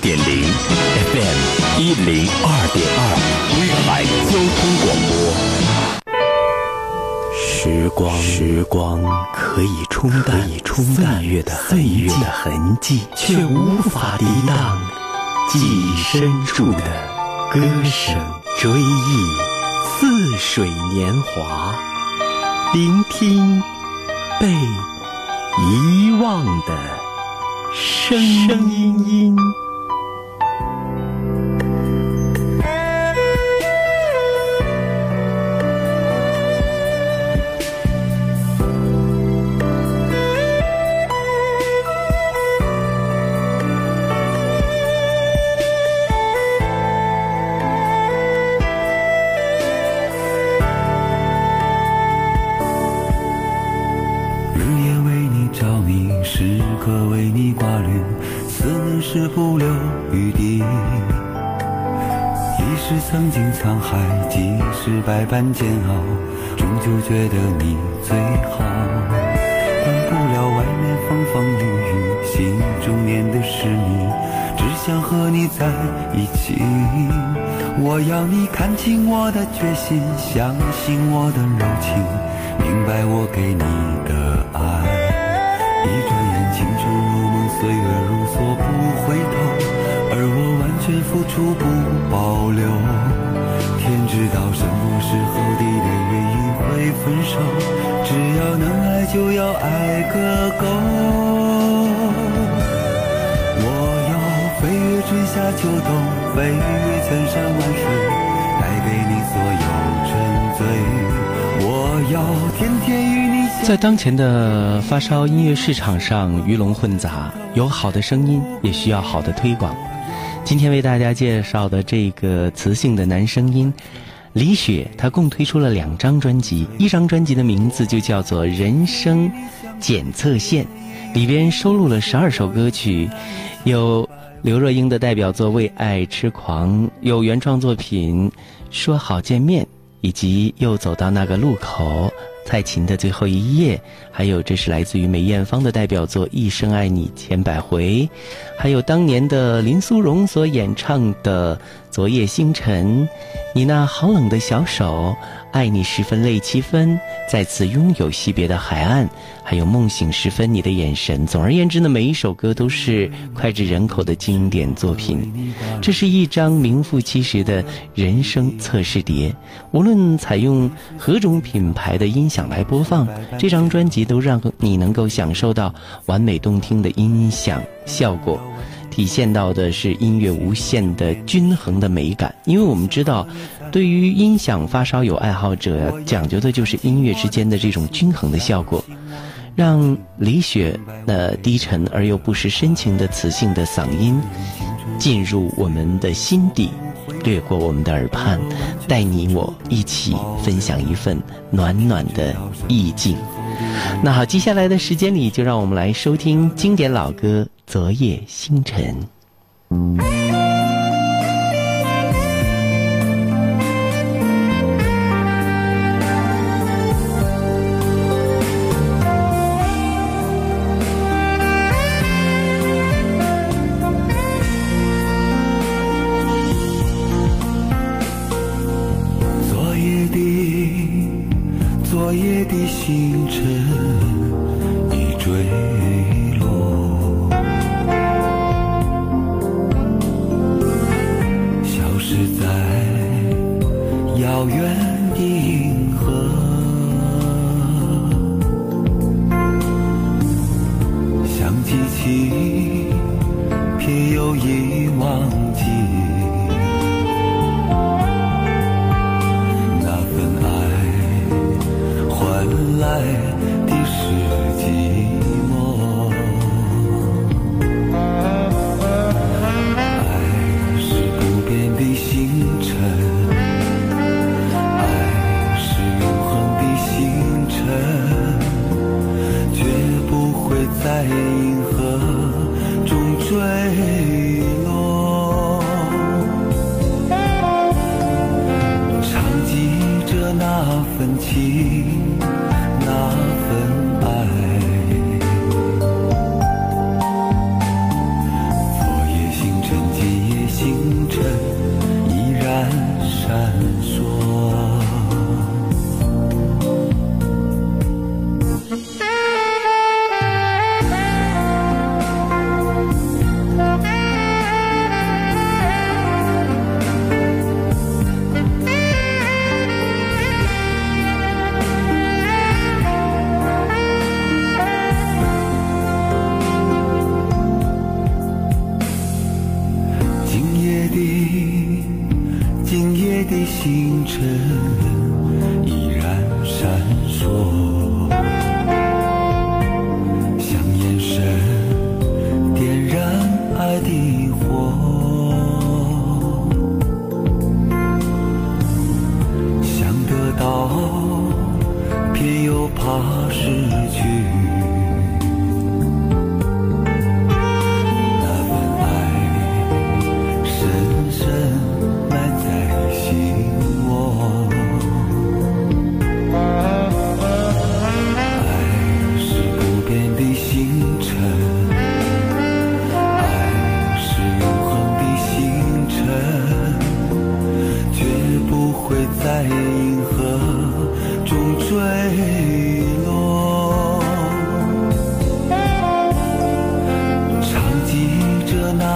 点零，FM 一零二点二，威海交通广播。时光，时光可以冲淡以冲淡岁月的岁月的痕迹，却无法抵挡记忆深处的歌声。追忆似水年华，聆听被遗忘的声音。时刻为你挂虑，思念是不留余地。已是曾经沧海，即使百般煎熬，终究觉得你最好。管不了外面风风雨雨，心中念的是你，只想和你在一起。我要你看清我的决心，相信我的柔情，明白我给你的爱。全付出不保留。天知道什么时候地点原因会分手，只要能爱就要爱个够。我要飞越春夏秋冬，飞越千山万水，带给你所有沉醉。我要天天与你相在当前的发烧音乐市场上，鱼龙混杂，有好的声音，也需要好的推广。今天为大家介绍的这个磁性的男声音李雪，他共推出了两张专辑，一张专辑的名字就叫做《人生检测线》，里边收录了十二首歌曲，有刘若英的代表作《为爱痴狂》，有原创作品《说好见面》，以及又走到那个路口。蔡琴的最后一页，还有这是来自于梅艳芳的代表作《一生爱你千百回》，还有当年的林苏荣所演唱的《昨夜星辰》，你那好冷的小手，爱你十分泪七分，再次拥有惜别的海岸，还有梦醒时分你的眼神。总而言之呢，每一首歌都是脍炙人口的经典作品。这是一张名副其实的人生测试碟，无论采用何种品牌的音响来播放，这张专辑都让你能够享受到完美动听的音响效果。体现到的是音乐无限的均衡的美感，因为我们知道，对于音响发烧友爱好者讲究的就是音乐之间的这种均衡的效果，让李雪那低沉而又不失深情的磁性的嗓音进入我们的心底，掠过我们的耳畔，带你我一起分享一份暖暖的意境。那好，接下来的时间里，就让我们来收听经典老歌《昨夜星辰》。追。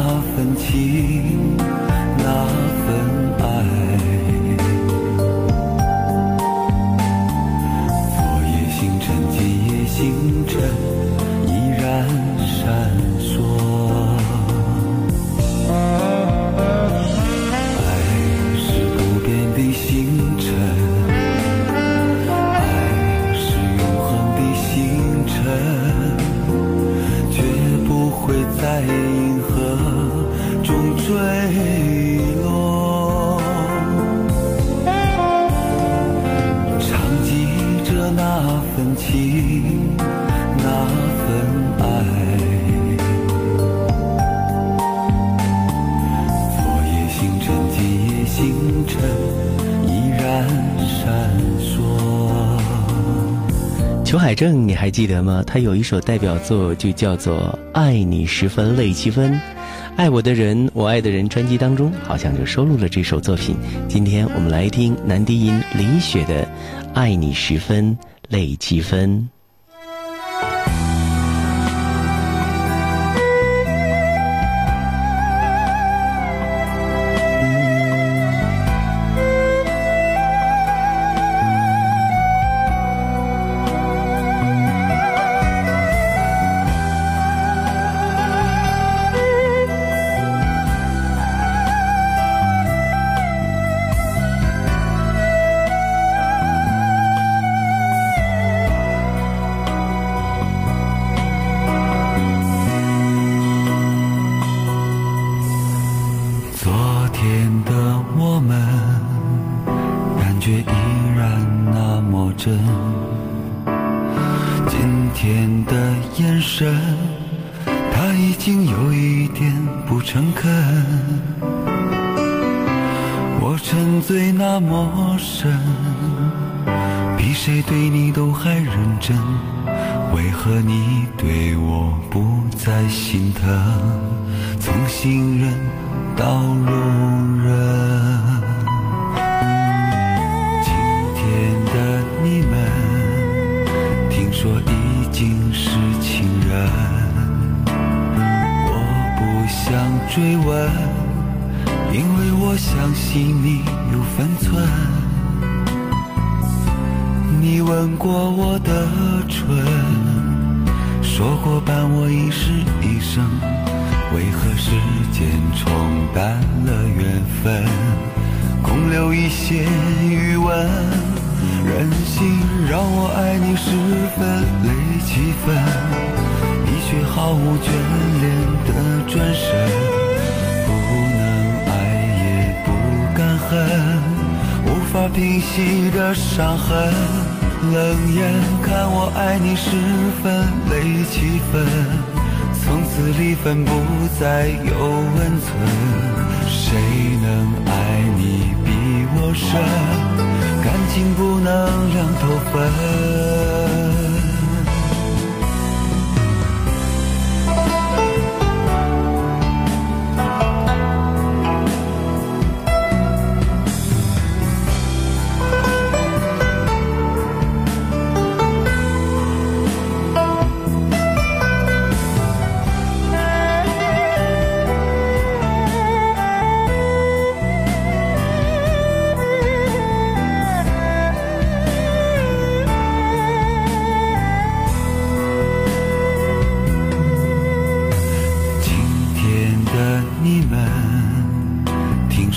那份情。正，你还记得吗？他有一首代表作，就叫做《爱你十分泪七分》，《爱我的人，我爱的人》专辑当中好像就收录了这首作品。今天我们来听男低音李雪的《爱你十分泪七分》。他，已经有一点不诚恳。我沉醉那么深，比谁对你都还认真。为何你对我不再心疼？从信任到容忍。已经是情人。我不想追问，因为我相信你有分寸。你吻过我的唇，说过伴我一世一生。为何时间冲淡了缘分，空留一些余温？任性让我爱你十分泪七分，你却毫无眷恋的转身，不能爱也不敢恨，无法平息的伤痕。冷眼看我爱你十分泪七分，从此离分不再有温存。谁能爱你比我深？感情不能两头分。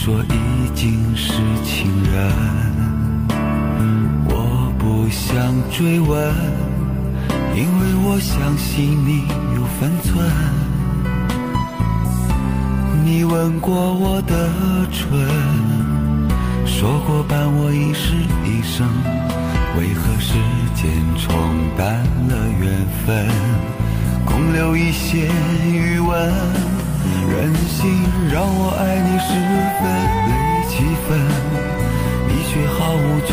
说已经是情人。我不想追问，因为我相信你有分寸。你吻过我的唇，说过伴我一世一生。为何时间冲淡了缘分？空留一些余温，任性让我爱你十分泪七分，你却毫无眷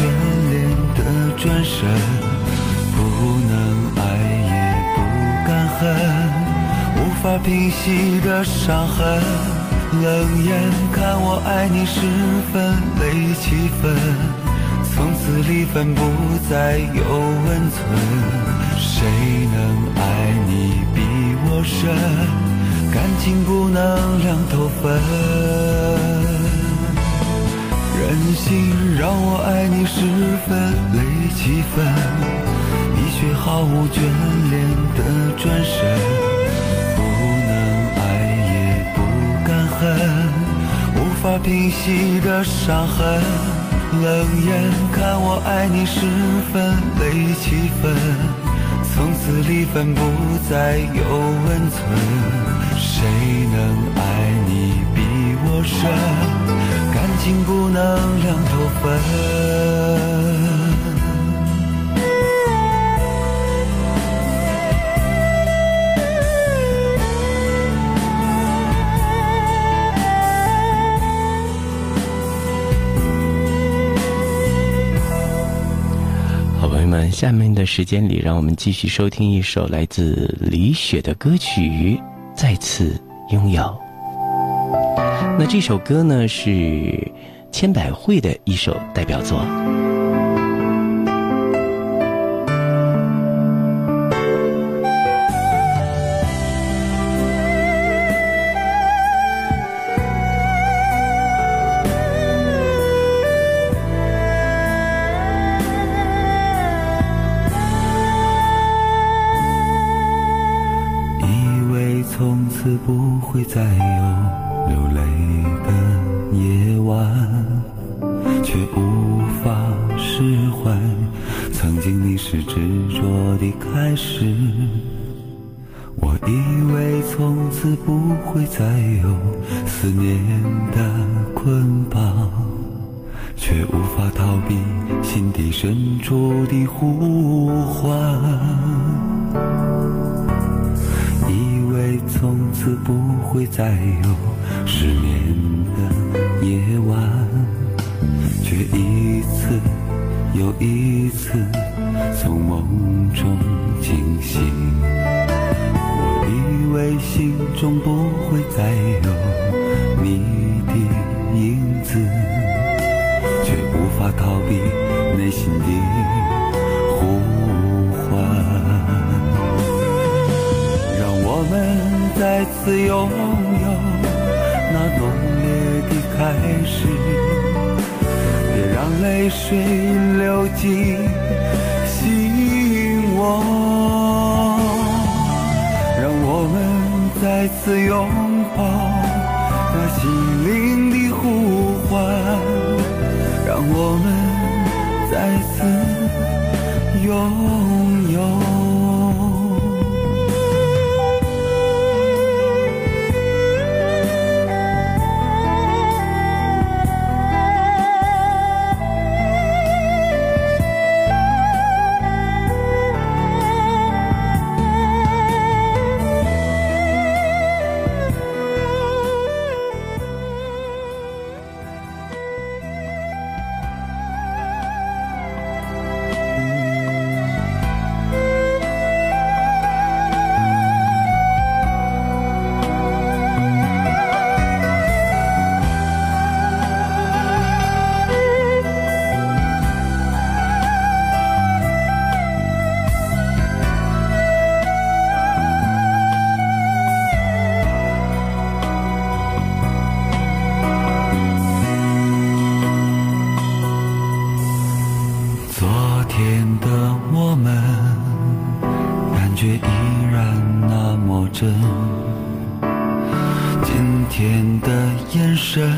恋的转身，不能爱也不敢恨，无法平息的伤痕。冷眼看我爱你十分泪七分，从此离分不再有温存。谁能爱你比我深？感情不能两头分，任性让我爱你十分累七分，你却毫无眷恋的转身，不能爱也不敢恨，无法平息的伤痕，冷眼看我爱你十分累七分。从此离分不再有温存，谁能爱你比我深？感情不能两头分。下面的时间里，让我们继续收听一首来自李雪的歌曲《再次拥有》。那这首歌呢，是千百惠的一首代表作。从此不会再有流泪的夜晚，却无法释怀曾经你是执着的开始。我以为从此不会再有思念的捆绑，却无法逃避心底深处的呼唤。从此不会再有失眠的夜晚，却一次又一次从梦中惊醒。我以为心中不会再有你的影子，却无法逃避内心的再次拥有那浓烈的开始，别让泪水流进心窝。让我们再次拥抱那心灵的呼唤，让我们再次拥有。今天的眼神，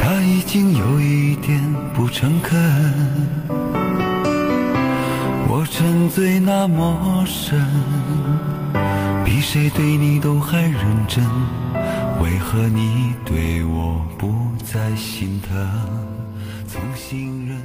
他已经有一点不诚恳。我沉醉那么深，比谁对你都还认真。为何你对我不再心疼？从信任。